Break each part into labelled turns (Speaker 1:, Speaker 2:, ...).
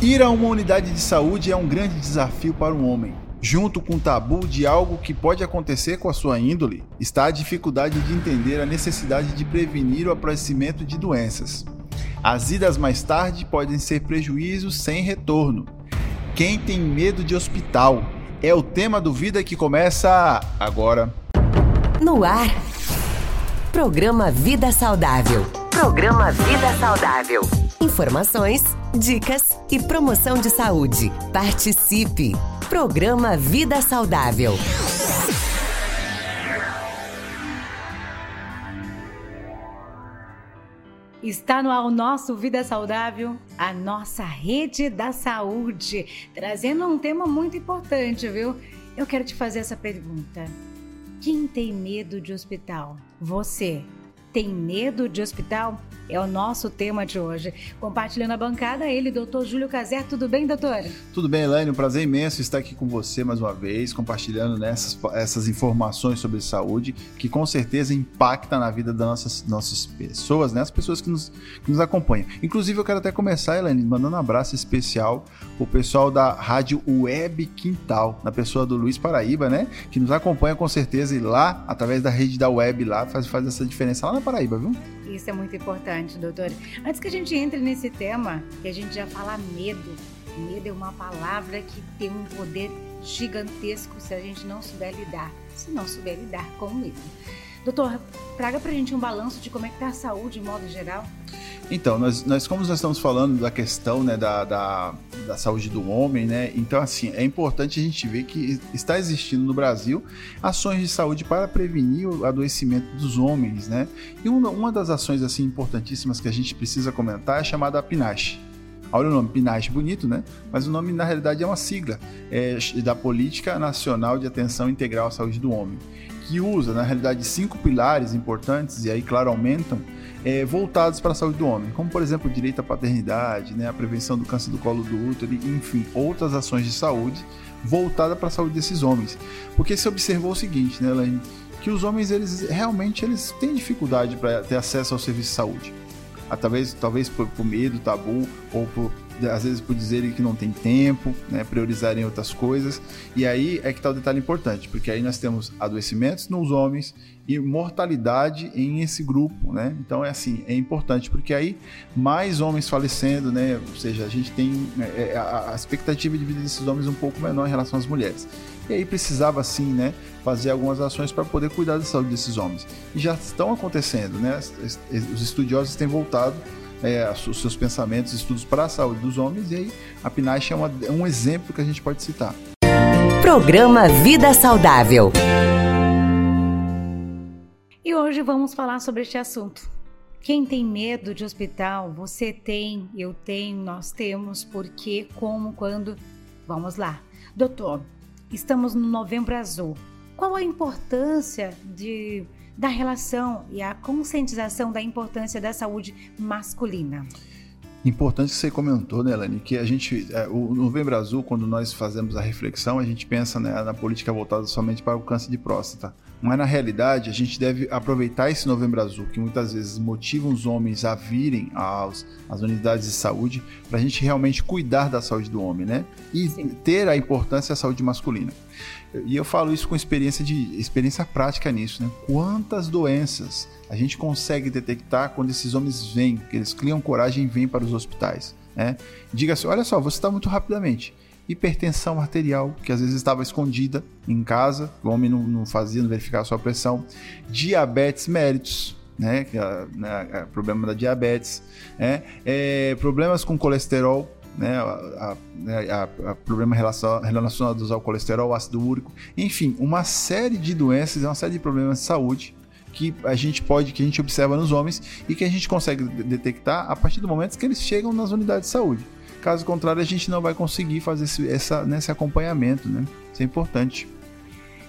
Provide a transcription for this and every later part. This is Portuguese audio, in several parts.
Speaker 1: Ir a uma unidade de saúde é um grande desafio para um homem. Junto com o tabu de algo que pode acontecer com a sua índole, está a dificuldade de entender a necessidade de prevenir o aparecimento de doenças. As idas mais tarde podem ser prejuízos sem retorno. Quem tem medo de hospital? É o tema do Vida que começa agora.
Speaker 2: No ar. Programa Vida Saudável. Programa Vida Saudável. Informações, dicas e promoção de saúde. Participe! Programa Vida Saudável.
Speaker 3: Está no ar o nosso Vida Saudável, a nossa rede da saúde, trazendo um tema muito importante, viu? Eu quero te fazer essa pergunta. Quem tem medo de hospital? Você tem medo de hospital? É o nosso tema de hoje. Compartilhando a bancada, ele, doutor Júlio Caser. Tudo bem, doutor?
Speaker 1: Tudo bem, Elaine. Um prazer imenso estar aqui com você mais uma vez, compartilhando nessas, essas informações sobre saúde, que com certeza impacta na vida das nossas, nossas pessoas, né? As pessoas que nos, que nos acompanham. Inclusive, eu quero até começar, Elaine, mandando um abraço especial o pessoal da Rádio Web Quintal, na pessoa do Luiz Paraíba, né? Que nos acompanha com certeza e lá, através da rede da web lá, faz, faz essa diferença lá na Paraíba, viu?
Speaker 3: Isso é muito importante, doutor. Antes que a gente entre nesse tema, que a gente já fala medo. Medo é uma palavra que tem um poder gigantesco se a gente não souber lidar, se não souber lidar com o medo. Doutor, traga pra gente um balanço de como é que tá a saúde de modo geral.
Speaker 1: Então, nós, nós como nós estamos falando da questão né, da, da, da, saúde do homem, né? Então, assim, é importante a gente ver que está existindo no Brasil ações de saúde para prevenir o adoecimento dos homens, né? E uma, uma das ações, assim, importantíssimas que a gente precisa comentar é chamada PNASH. Olha o nome, PNASH, bonito, né? Mas o nome, na realidade, é uma sigla é, da Política Nacional de Atenção Integral à Saúde do Homem, que usa, na realidade, cinco pilares importantes, e aí, claro, aumentam, é, voltados para a saúde do homem, como por exemplo o direito à paternidade, né, a prevenção do câncer do colo do útero, enfim, outras ações de saúde voltadas para a saúde desses homens. Porque se observou o seguinte, né, Elaine, que os homens eles realmente eles têm dificuldade para ter acesso ao serviço de saúde. Talvez, talvez por, por medo, tabu, ou por às vezes por dizerem que não tem tempo, né, priorizarem outras coisas. E aí é que está o detalhe importante, porque aí nós temos adoecimentos nos homens e mortalidade em esse grupo, né? Então é assim, é importante porque aí mais homens falecendo, né? Ou seja, a gente tem é, é a, expectativa de vida desses homens um pouco menor em relação às mulheres. E aí precisava sim, né, fazer algumas ações para poder cuidar da saúde desses homens. E já estão acontecendo, né? Os estudiosos têm voltado é, os seus pensamentos, estudos para a saúde dos homens, e aí a PNASH é, uma, é um exemplo que a gente pode citar.
Speaker 2: Programa Vida Saudável.
Speaker 3: E hoje vamos falar sobre este assunto. Quem tem medo de hospital, você tem, eu tenho, nós temos, porque, como, quando. Vamos lá. Doutor, estamos no Novembro Azul. Qual a importância de da relação e a conscientização da importância da saúde masculina.
Speaker 1: Importante que você comentou, né, Elane, que a gente, é, o Novembro Azul, quando nós fazemos a reflexão, a gente pensa né, na política voltada somente para o câncer de próstata. Mas na realidade, a gente deve aproveitar esse Novembro Azul, que muitas vezes motiva os homens a virem às, às unidades de saúde, para a gente realmente cuidar da saúde do homem, né? E Sim. ter a importância da saúde masculina. E eu falo isso com experiência de experiência prática nisso, né? Quantas doenças a gente consegue detectar quando esses homens vêm, que eles criam coragem e vêm para os hospitais, né? Diga-se, olha só, você está muito rapidamente. Hipertensão arterial, que às vezes estava escondida em casa, o homem não, não fazia, não verificava sua pressão. Diabetes méritos, né, que é, né, é problema da diabetes, né, é, problemas com colesterol, né, a, né, a, a, a problemas relacionados ao colesterol, ácido úrico, enfim, uma série de doenças, uma série de problemas de saúde que a gente pode, que a gente observa nos homens e que a gente consegue detectar a partir do momento que eles chegam nas unidades de saúde. Caso contrário, a gente não vai conseguir fazer esse, essa, nesse acompanhamento, né? Isso é importante.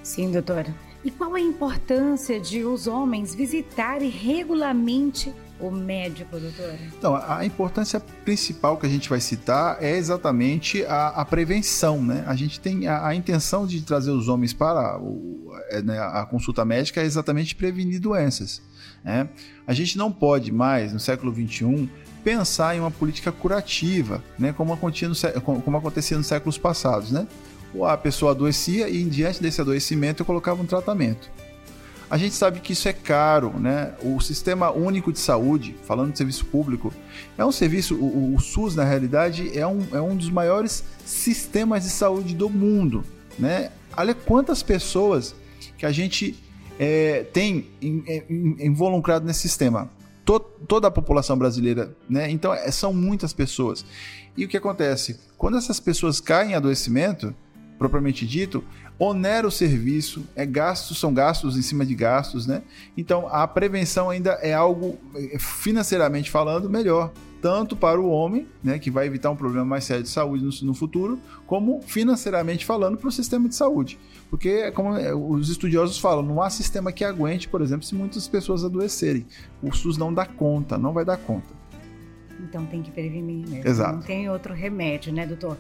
Speaker 3: Sim, doutora. E qual a importância de os homens visitarem regularmente o médico, doutor?
Speaker 1: Então, a importância principal que a gente vai citar é exatamente a, a prevenção, né? A gente tem a, a, intenção de trazer os homens para o, é, né, a consulta médica é exatamente prevenir doenças. Né? A gente não pode mais, no século XXI, pensar em uma política curativa, né, como acontecia, no, como acontecia nos séculos passados, né? A pessoa adoecia e diante desse adoecimento eu colocava um tratamento. A gente sabe que isso é caro, né? O Sistema Único de Saúde, falando de serviço público, é um serviço, o, o SUS na realidade é um, é um dos maiores sistemas de saúde do mundo, né? Olha quantas pessoas que a gente é, tem involucrado nesse sistema. toda a população brasileira, né? Então é, são muitas pessoas. E o que acontece? Quando essas pessoas caem em adoecimento, propriamente dito, onera o serviço, é gastos, são gastos em cima de gastos, né? Então a prevenção ainda é algo é, financeiramente falando melhor, tanto para o homem, né, que vai evitar um problema mais sério de saúde no, no futuro, como financeiramente falando para o sistema de saúde. Porque, como é, os estudiosos falam, não há sistema que aguente, por exemplo, se muitas pessoas adoecerem. O SUS não dá conta, não vai dar conta.
Speaker 3: Então tem que prevenir mesmo.
Speaker 1: Exato.
Speaker 3: Não tem outro remédio, né, doutor?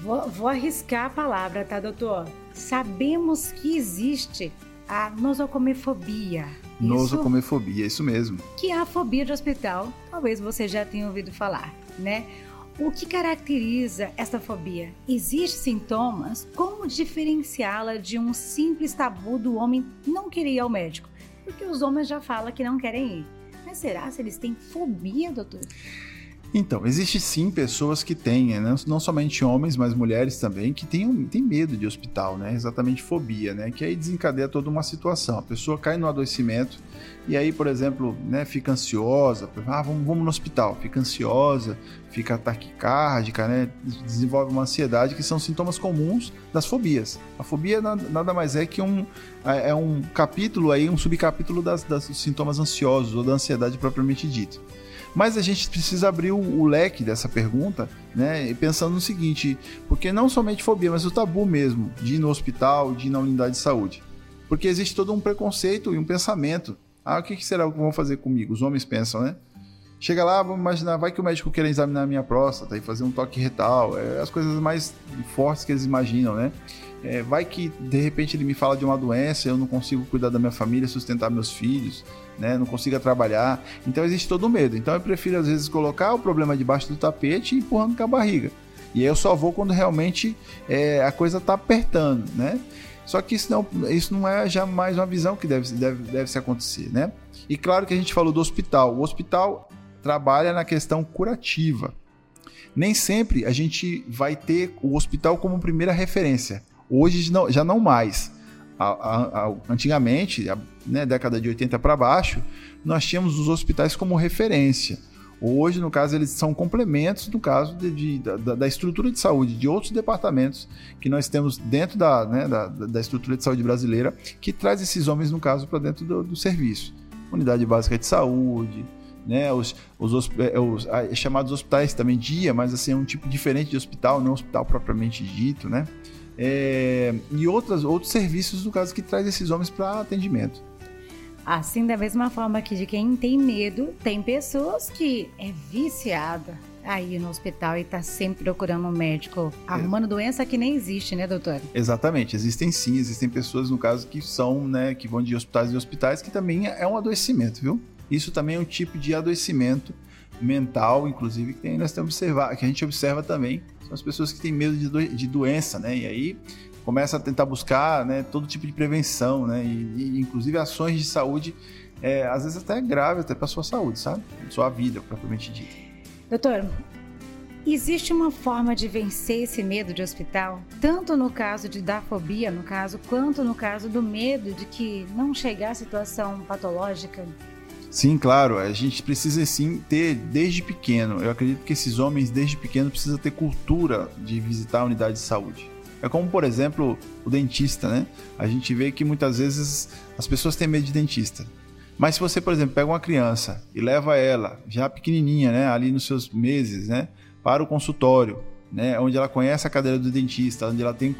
Speaker 3: Vou, vou arriscar a palavra, tá, doutor? Sabemos que existe a nosocomefobia.
Speaker 1: Nosocomefobia, isso mesmo.
Speaker 3: Que é a fobia de hospital. Talvez você já tenha ouvido falar, né? O que caracteriza essa fobia? Existem sintomas? Como diferenciá-la de um simples tabu do homem não querer ir ao médico? Porque os homens já falam que não querem ir. Mas será se eles têm fobia, doutor?
Speaker 1: Então, existe sim pessoas que têm, né? não somente homens, mas mulheres também, que têm, têm medo de hospital, né? Exatamente fobia, né? Que aí desencadeia toda uma situação. A pessoa cai no adoecimento e aí, por exemplo, né, fica ansiosa, ah, vamos, vamos no hospital, fica ansiosa, fica taquicárdica, né? Desenvolve uma ansiedade, que são sintomas comuns das fobias. A fobia nada mais é que um, é, é um capítulo aí, um subcapítulo das, das sintomas ansiosos ou da ansiedade propriamente dita. Mas a gente precisa abrir o, o leque dessa pergunta, né? Pensando no seguinte, porque não somente fobia, mas o tabu mesmo de ir no hospital, de ir na unidade de saúde. Porque existe todo um preconceito e um pensamento. Ah, o que será que vão fazer comigo? Os homens pensam, né? Chega lá, vamos imaginar, vai que o médico queira examinar a minha próstata e fazer um toque retal. É as coisas mais fortes que eles imaginam, né? É, vai que de repente ele me fala de uma doença, eu não consigo cuidar da minha família, sustentar meus filhos, né? Não consigo trabalhar. Então existe todo o medo. Então eu prefiro às vezes colocar o problema debaixo do tapete e empurrando com a barriga. E aí eu só vou quando realmente é, a coisa está apertando, né? Só que isso não, isso não é jamais uma visão que deve, deve, deve se acontecer, né? E claro que a gente falou do hospital. O hospital trabalha na questão curativa. Nem sempre a gente vai ter o hospital como primeira referência. Hoje já não mais. Antigamente, né, década de 80 para baixo, nós tínhamos os hospitais como referência. Hoje, no caso, eles são complementos, no caso, de, de, da, da, estrutura de saúde de outros departamentos que nós temos dentro da, né, da, da, estrutura de saúde brasileira, que traz esses homens, no caso, para dentro do, do, serviço. Unidade básica de saúde, né, os, os, é, os, os chamados hospitais também dia, mas assim, é um tipo diferente de hospital, não hospital propriamente dito, né? é, e outras, outros serviços, no caso, que traz esses homens para atendimento.
Speaker 3: Assim, da mesma forma que de quem tem medo, tem pessoas que é viciada aí no hospital e está sempre procurando um médico, arrumando é. doença que nem existe, né, doutor?
Speaker 1: Exatamente, existem sim, existem pessoas, no caso, que são, né, que vão de hospitais em hospitais, que também é um adoecimento, viu? Isso também é um tipo de adoecimento mental, inclusive, que nós temos observar, que a gente observa também são as pessoas que têm medo de, do, de doença, né? E aí começa a tentar buscar né, todo tipo de prevenção, né? E, e inclusive ações de saúde, é, às vezes até grave até para sua saúde, sabe? Sua vida, propriamente dita.
Speaker 3: Doutor, existe uma forma de vencer esse medo de hospital, tanto no caso de dar fobia, no caso, quanto no caso do medo de que não chegar à situação patológica?
Speaker 1: Sim, claro, a gente precisa sim ter desde pequeno. Eu acredito que esses homens desde pequeno precisam ter cultura de visitar a unidade de saúde. É como, por exemplo, o dentista, né? A gente vê que muitas vezes as pessoas têm medo de dentista. Mas se você, por exemplo, pega uma criança e leva ela, já pequenininha, né, ali nos seus meses, né, para o consultório, né, onde ela conhece a cadeira do dentista, onde ela tem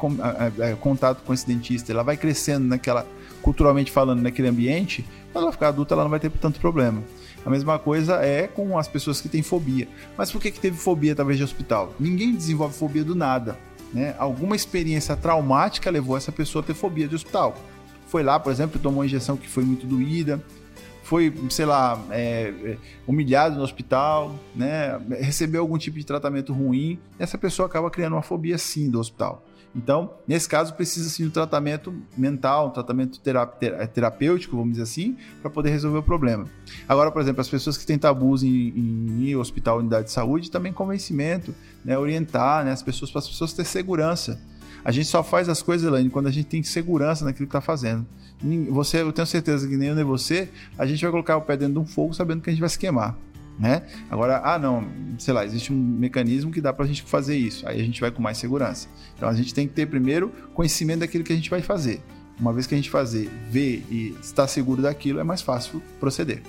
Speaker 1: contato com esse dentista, ela vai crescendo naquela culturalmente falando naquele ambiente, quando ela ficar adulta ela não vai ter tanto problema. A mesma coisa é com as pessoas que têm fobia. Mas por que, que teve fobia talvez de hospital? Ninguém desenvolve fobia do nada. Né? Alguma experiência traumática levou essa pessoa a ter fobia de hospital. Foi lá, por exemplo, tomou uma injeção que foi muito doída, foi, sei lá, é, é, humilhado no hospital, né? Recebeu algum tipo de tratamento ruim, essa pessoa acaba criando uma fobia sim do hospital. Então, nesse caso, precisa sim de um tratamento mental, um tratamento terapêutico, vamos dizer assim, para poder resolver o problema. Agora, por exemplo, as pessoas que têm tabus em, em ir ao hospital, unidade de saúde, também convencimento, né, orientar né, as pessoas para as pessoas terem segurança. A gente só faz as coisas, Elaine, quando a gente tem segurança naquilo que está fazendo. Você, eu tenho certeza que nem eu nem você, a gente vai colocar o pé dentro de um fogo sabendo que a gente vai se queimar né? Agora, ah, não, sei lá, existe um mecanismo que dá para a gente fazer isso. Aí a gente vai com mais segurança. Então a gente tem que ter primeiro conhecimento daquilo que a gente vai fazer. Uma vez que a gente fazer, ver e está seguro daquilo, é mais fácil proceder.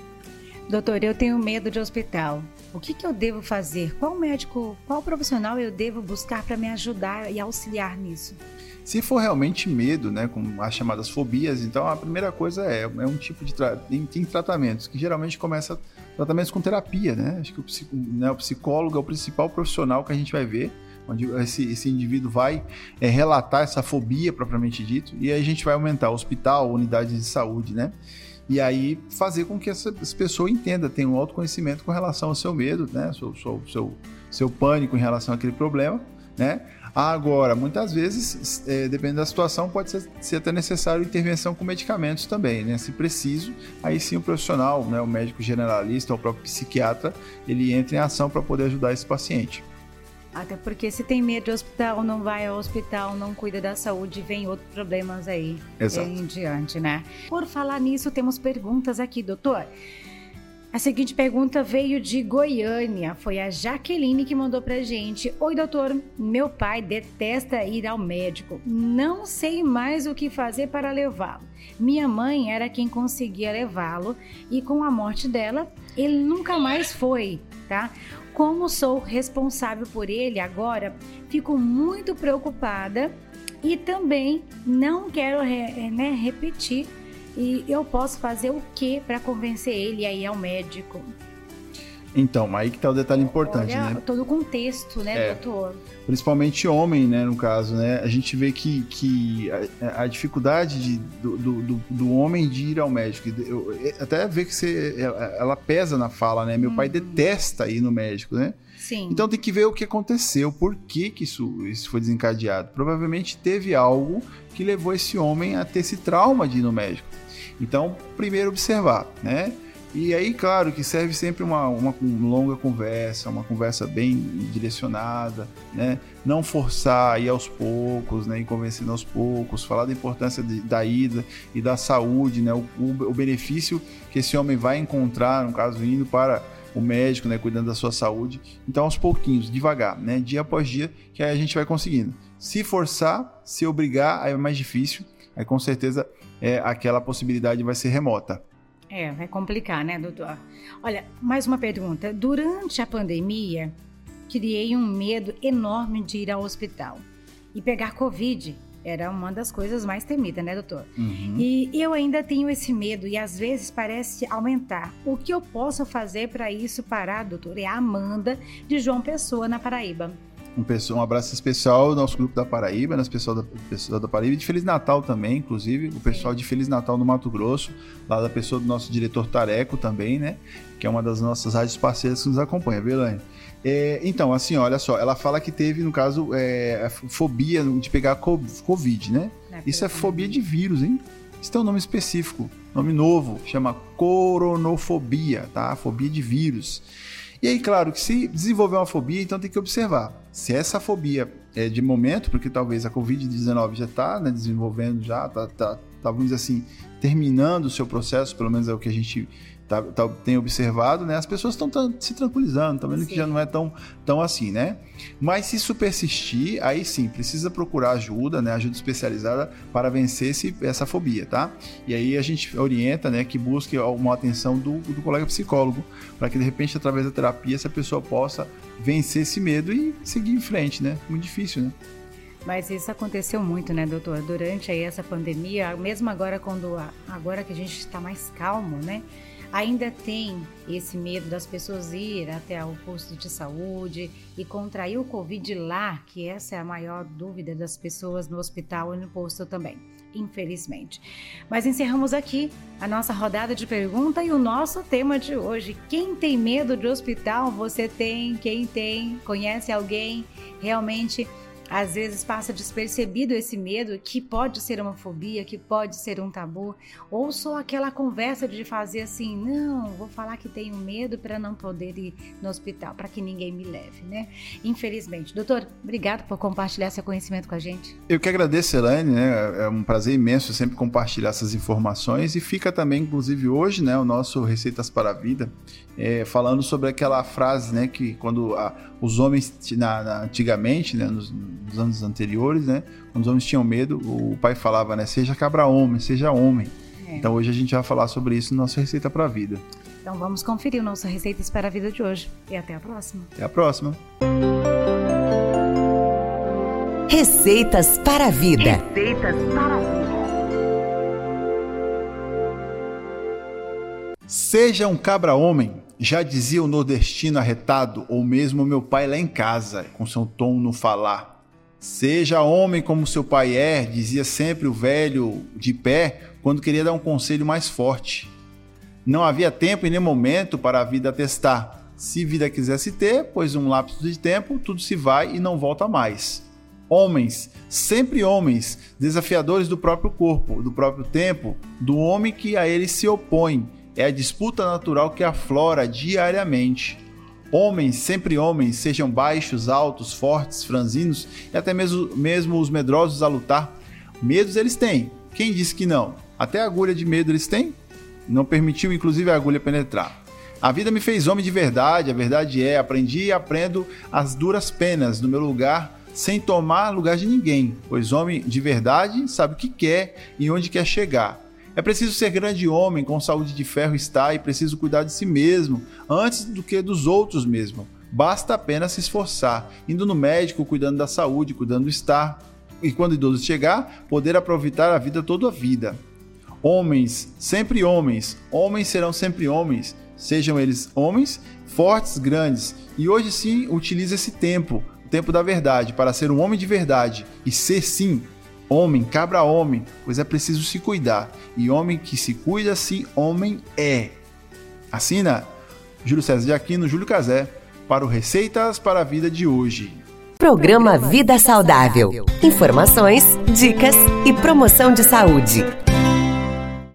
Speaker 3: Doutor, eu tenho medo de hospital. O que, que eu devo fazer? Qual médico, qual profissional eu devo buscar para me ajudar e auxiliar nisso?
Speaker 1: Se for realmente medo, né, com as chamadas fobias, então a primeira coisa é, é um tipo de tra tem, tem tratamentos que geralmente começa tratamentos com terapia, né? Acho que o, psico, né, o psicólogo é o principal profissional que a gente vai ver, onde esse, esse indivíduo vai é, relatar essa fobia propriamente dito, e aí a gente vai aumentar hospital, unidades de saúde, né? E aí fazer com que essa, essa pessoa entenda, tenha um autoconhecimento com relação ao seu medo, né? Seu, seu, seu, seu pânico em relação àquele problema, né? Agora, muitas vezes, é, dependendo da situação, pode ser, ser, até necessário intervenção com medicamentos também, né? Se preciso, aí sim o profissional, né, o médico generalista ou o próprio psiquiatra, ele entra em ação para poder ajudar esse paciente.
Speaker 3: Até porque se tem medo de hospital, não vai ao hospital, não cuida da saúde, vem outros problemas aí
Speaker 1: Exato.
Speaker 3: em diante, né? Por falar nisso, temos perguntas aqui, doutor. A seguinte pergunta veio de Goiânia. Foi a Jaqueline que mandou pra gente. Oi, doutor. Meu pai detesta ir ao médico. Não sei mais o que fazer para levá-lo. Minha mãe era quem conseguia levá-lo e com a morte dela, ele nunca mais foi, tá? Como sou responsável por ele agora, fico muito preocupada e também não quero né, repetir e eu posso fazer o que para convencer ele a ir ao médico?
Speaker 1: Então, aí que tá o detalhe importante, Olha, né?
Speaker 3: Todo o contexto, né, é, doutor?
Speaker 1: Principalmente homem, né, no caso, né? A gente vê que, que a, a dificuldade de, do, do, do, homem de ir ao médico, eu, até ver que você, ela pesa na fala, né? Meu uhum. pai detesta ir no médico, né?
Speaker 3: Sim.
Speaker 1: Então tem que ver o que aconteceu, por que, que isso, isso foi desencadeado. Provavelmente teve algo que levou esse homem a ter esse trauma de ir no médico. Então, primeiro observar, né? E aí, claro, que serve sempre uma, uma longa conversa, uma conversa bem direcionada, né? Não forçar ir aos poucos, né? E convencendo aos poucos, falar da importância de, da ida e da saúde, né? O, o, o, benefício que esse homem vai encontrar, no caso, indo para o médico, né? Cuidando da sua saúde. Então, aos pouquinhos, devagar, né? Dia após dia, que aí a gente vai conseguindo. Se forçar, se obrigar, aí é mais difícil. Aí, com certeza, é, aquela possibilidade vai ser remota.
Speaker 3: É, vai complicar, né, doutor? Olha, mais uma pergunta. Durante a pandemia, criei um medo enorme de ir ao hospital e pegar Covid. Era uma das coisas mais temidas, né, doutor? Uhum. E eu ainda tenho esse medo e às vezes parece aumentar. O que eu posso fazer para isso parar, doutor? É a Amanda de João Pessoa, na Paraíba
Speaker 1: um, pessoal, um abraço especial ao nosso grupo da Paraíba, nas pessoas da, pessoal da Paraíba, e de Feliz Natal também, inclusive, o pessoal de Feliz Natal no Mato Grosso, lá da pessoa do nosso diretor Tareco também, né? Que é uma das nossas rádios parceiras que nos acompanha, viu, Elaine? É, então, assim, olha só, ela fala que teve, no caso, é, fobia de pegar Covid, né? É, Isso é fobia de vírus, hein? Isso tem um nome específico, nome novo, chama coronofobia, tá? Fobia de vírus. E aí, claro, que se desenvolver uma fobia, então tem que observar se essa fobia é de momento, porque talvez a Covid-19 já está né, desenvolvendo, já está, tá, tá, vamos dizer assim, terminando o seu processo, pelo menos é o que a gente tá, tá, tem observado, né? As pessoas estão se tranquilizando, estão vendo sim. que já não é tão, tão assim, né? Mas se isso persistir, aí sim, precisa procurar ajuda, né? Ajuda especializada para vencer esse, essa fobia, tá? E aí a gente orienta, né? Que busque uma atenção do, do colega psicólogo, para que de repente, através da terapia, essa pessoa possa vencer esse medo e seguir em frente, né? Muito difícil, né?
Speaker 3: Mas isso aconteceu muito, né, doutor? Durante aí essa pandemia, mesmo agora quando agora que a gente está mais calmo, né? Ainda tem esse medo das pessoas ir até o posto de saúde e contrair o Covid lá, que essa é a maior dúvida das pessoas no hospital e no posto também, infelizmente. Mas encerramos aqui a nossa rodada de pergunta e o nosso tema de hoje. Quem tem medo de hospital? Você tem? Quem tem? Conhece alguém? Realmente às vezes passa despercebido esse medo que pode ser uma fobia, que pode ser um tabu, ou só aquela conversa de fazer assim, não, vou falar que tenho medo para não poder ir no hospital, para que ninguém me leve, né? Infelizmente. Doutor, obrigado por compartilhar seu conhecimento com a gente.
Speaker 1: Eu que agradeço, Elaine, né? É um prazer imenso sempre compartilhar essas informações e fica também, inclusive hoje, né, o nosso Receitas para a Vida, é, falando sobre aquela frase, né, que quando a, os homens, na, na, antigamente, né, nos, nos, anos anteriores, né, quando os homens tinham medo, o pai falava, né, seja cabra homem, seja homem. É. Então hoje a gente vai falar sobre isso no nosso Receita para a Vida.
Speaker 3: Então vamos conferir o nosso Receitas para a Vida de hoje. E até a próxima.
Speaker 1: Até a próxima.
Speaker 2: Receitas para a Vida.
Speaker 3: Receitas para a Vida.
Speaker 1: Seja um cabra homem já dizia o nordestino arretado, ou mesmo meu pai lá em casa, com seu tom no falar. Seja homem como seu pai é, dizia sempre o velho de pé quando queria dar um conselho mais forte. Não havia tempo e nem momento para a vida testar. Se vida quisesse ter, pois um lapso de tempo, tudo se vai e não volta mais. Homens, sempre homens, desafiadores do próprio corpo, do próprio tempo, do homem que a ele se opõe é a disputa natural que aflora diariamente. Homens, sempre homens, sejam baixos, altos, fortes, franzinos e até mesmo, mesmo os medrosos a lutar. Medos eles têm. Quem disse que não? Até agulha de medo eles têm? Não permitiu, inclusive, a agulha penetrar. A vida me fez homem de verdade, a verdade é, aprendi e aprendo as duras penas no meu lugar, sem tomar lugar de ninguém, pois homem de verdade sabe o que quer e onde quer chegar. É preciso ser grande homem, com saúde de ferro está e preciso cuidar de si mesmo, antes do que dos outros mesmo. Basta apenas se esforçar, indo no médico, cuidando da saúde, cuidando do estar. E quando idoso chegar, poder aproveitar a vida toda a vida. Homens, sempre homens, homens serão sempre homens, sejam eles homens, fortes, grandes. E hoje sim utilize esse tempo, o tempo da verdade, para ser um homem de verdade e ser sim Homem, cabra homem, pois é preciso se cuidar. E homem que se cuida, sim, homem é. Assina Júlio César de Aquino, Júlio Cazé, para o Receitas para a Vida de hoje.
Speaker 2: Programa Vida Saudável. Informações, dicas e promoção de saúde.